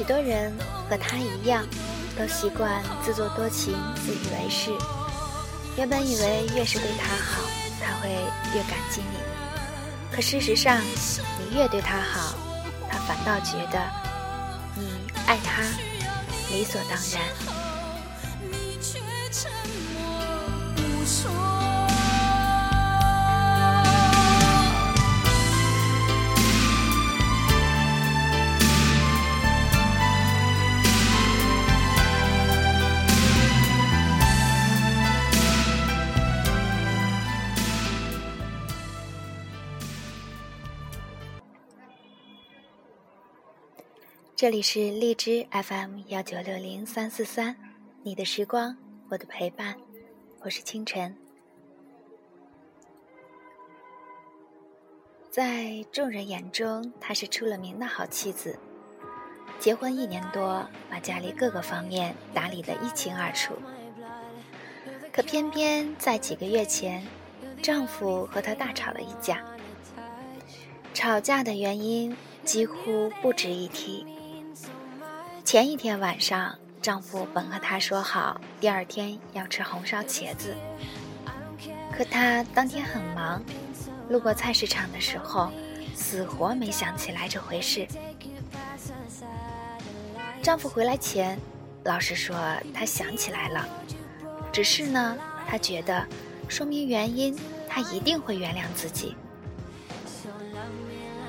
许多人和他一样，都习惯自作多情、自以为是。原本以为越是对他好，他会越感激你。可事实上，你越对他好，他反倒觉得你爱他理所当然。这里是荔枝 FM 幺九六零三四三，你的时光，我的陪伴，我是清晨。在众人眼中，她是出了名的好妻子。结婚一年多，把家里各个方面打理得一清二楚。可偏偏在几个月前，丈夫和她大吵了一架。吵架的原因几乎不值一提。前一天晚上，丈夫本和她说好，第二天要吃红烧茄子。可她当天很忙，路过菜市场的时候，死活没想起来这回事。丈夫回来前，老实说他想起来了，只是呢，他觉得说明原因，他一定会原谅自己。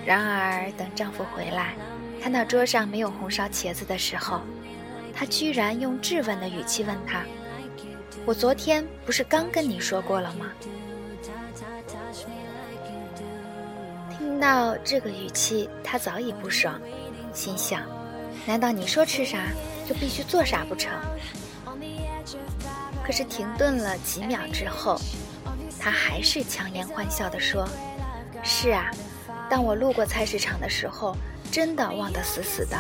然而，等丈夫回来，看到桌上没有红烧茄子的时候，他居然用质问的语气问他：“我昨天不是刚跟你说过了吗？”听到这个语气，他早已不爽，心想：难道你说吃啥就必须做啥不成？可是停顿了几秒之后，他还是强颜欢笑地说：“是啊。”当我路过菜市场的时候，真的忘得死死的。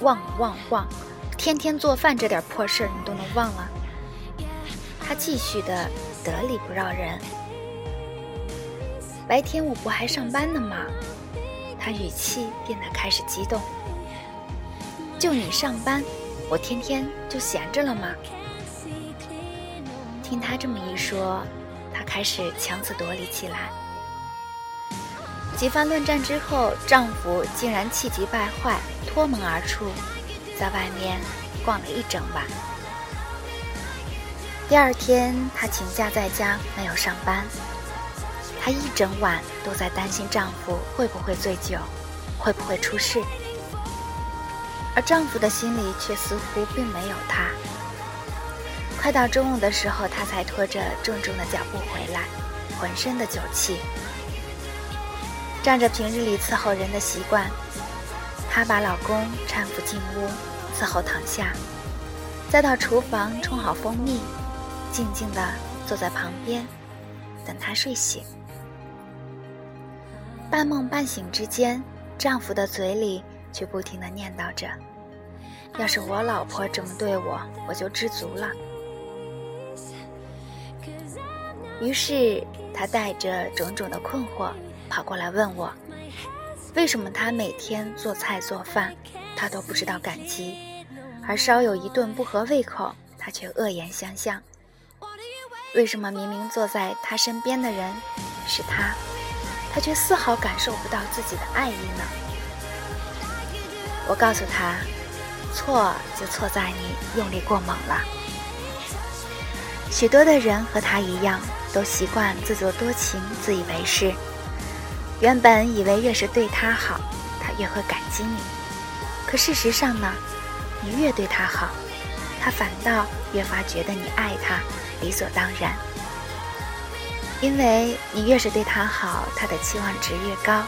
忘忘忘，天天做饭这点破事儿你都能忘了？他继续的得理不饶人。白天我不还上班呢吗？他语气变得开始激动。就你上班，我天天就闲着了吗？听他这么一说，他开始强词夺理起来。几番论战之后，丈夫竟然气急败坏，脱门而出，在外面逛了一整晚。第二天，她请假在家，没有上班。她一整晚都在担心丈夫会不会醉酒，会不会出事，而丈夫的心里却似乎并没有她。快到中午的时候，她才拖着重重的脚步回来，浑身的酒气。仗着平日里伺候人的习惯，她把老公搀扶进屋，伺候躺下，再到厨房冲好蜂蜜，静静地坐在旁边，等他睡醒。半梦半醒之间，丈夫的嘴里却不停地念叨着：“要是我老婆这么对我，我就知足了。”于是，他带着种种的困惑。跑过来问我，为什么他每天做菜做饭，他都不知道感激，而稍有一顿不合胃口，他却恶言相向。为什么明明坐在他身边的人是他，他却丝毫感受不到自己的爱意呢？我告诉他，错就错在你用力过猛了。许多的人和他一样，都习惯自作多情、自以为是。原本以为越是对他好，他越会感激你。可事实上呢，你越对他好，他反倒越发觉得你爱他理所当然。因为你越是对他好，他的期望值越高，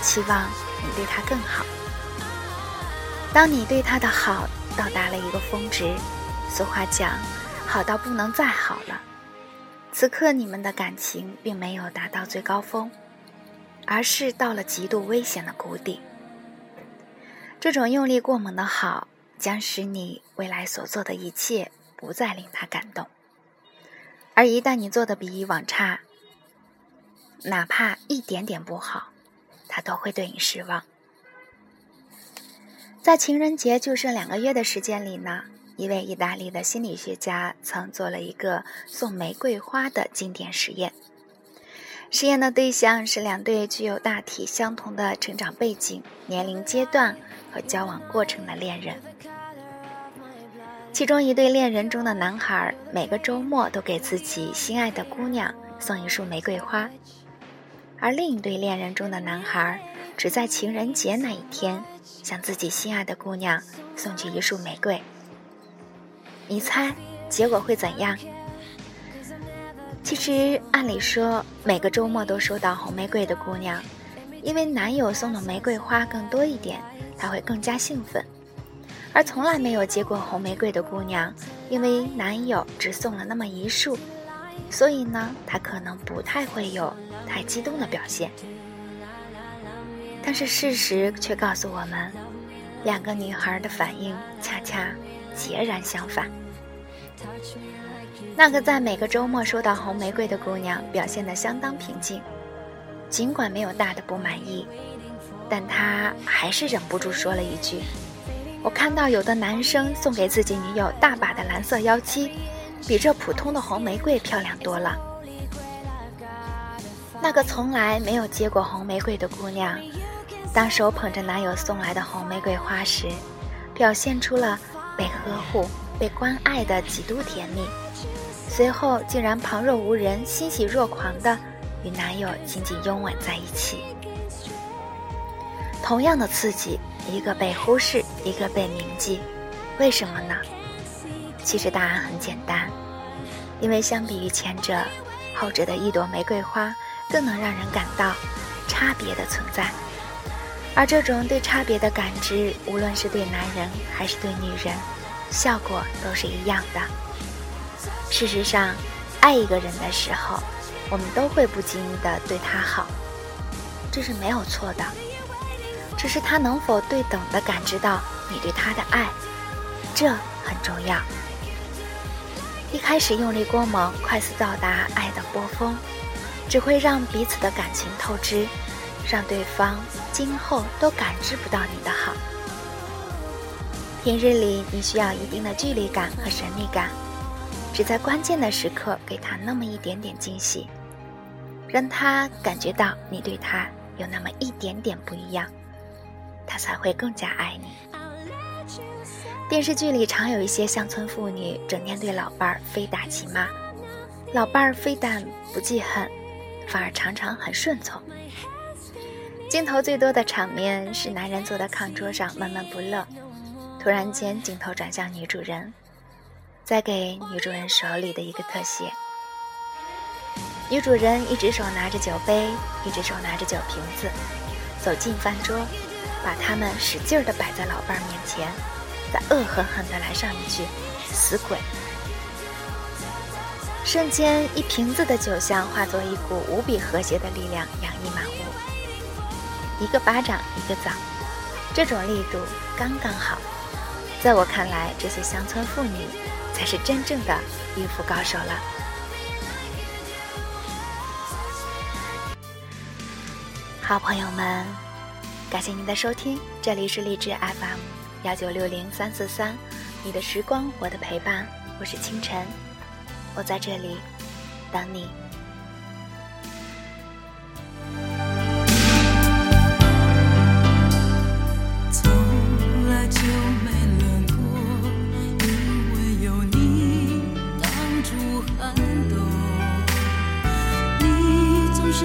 期望你对他更好。当你对他的好到达了一个峰值，俗话讲，好到不能再好了。此刻你们的感情并没有达到最高峰，而是到了极度危险的谷底。这种用力过猛的好，将使你未来所做的一切不再令他感动。而一旦你做的比以往差，哪怕一点点不好，他都会对你失望。在情人节就剩两个月的时间里呢，一位意大利的心理学家曾做了一个送玫瑰花的经典实验。实验的对象是两对具有大体相同的成长背景、年龄阶段和交往过程的恋人。其中一对恋人中的男孩每个周末都给自己心爱的姑娘送一束玫瑰花，而另一对恋人中的男孩只在情人节那一天向自己心爱的姑娘送去一束玫瑰。你猜结果会怎样？其实按理说，每个周末都收到红玫瑰的姑娘，因为男友送的玫瑰花更多一点，她会更加兴奋。而从来没有接过红玫瑰的姑娘，因为男友只送了那么一束，所以呢，她可能不太会有太激动的表现。但是事实却告诉我们，两个女孩的反应恰恰截然相反。那个在每个周末收到红玫瑰的姑娘表现得相当平静，尽管没有大的不满意，但她还是忍不住说了一句。我看到有的男生送给自己女友大把的蓝色妖姬，比这普通的红玫瑰漂亮多了。那个从来没有接过红玫瑰的姑娘，当手捧着男友送来的红玫瑰花时，表现出了被呵护、被关爱的极度甜蜜。随后竟然旁若无人、欣喜若狂的与男友紧紧拥吻在一起。同样的刺激。一个被忽视，一个被铭记，为什么呢？其实答案很简单，因为相比于前者，后者的一朵玫瑰花更能让人感到差别的存在，而这种对差别的感知，无论是对男人还是对女人，效果都是一样的。事实上，爱一个人的时候，我们都会不经意的对他好，这是没有错的。只是他能否对等的感知到你对他的爱，这很重要。一开始用力过猛，快速到达爱的波峰，只会让彼此的感情透支，让对方今后都感知不到你的好。平日里你需要一定的距离感和神秘感，只在关键的时刻给他那么一点点惊喜，让他感觉到你对他有那么一点点不一样。他才会更加爱你。电视剧里常有一些乡村妇女，整天对老伴儿非打即骂，老伴儿非但不记恨，反而常常很顺从。镜头最多的场面是男人坐在炕桌上闷闷不乐，突然间镜头转向女主人，再给女主人手里的一个特写，女主人一只手拿着酒杯，一只手拿着酒瓶子，走进饭桌。把他们使劲儿地摆在老伴儿面前，再恶狠狠地来上一句“死鬼”。瞬间，一瓶子的酒香化作一股无比和谐的力量，洋溢满屋。一个巴掌，一个枣，这种力度刚刚好。在我看来，这些乡村妇女才是真正的御夫高手了。好朋友们。感谢您的收听，这里是励志 FM 幺九六零三四三，你的时光，我的陪伴，我是清晨，我在这里等你。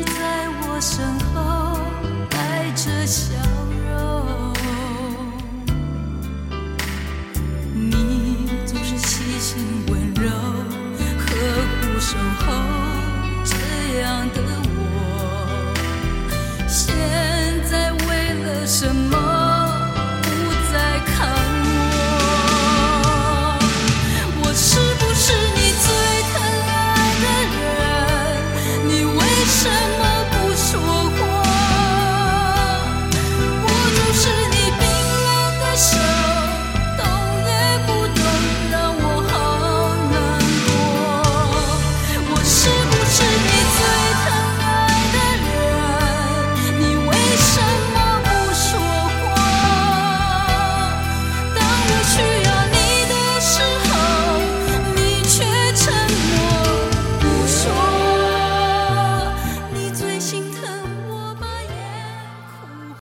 在我身后带着笑容。你总是细心温柔呵护守候这样的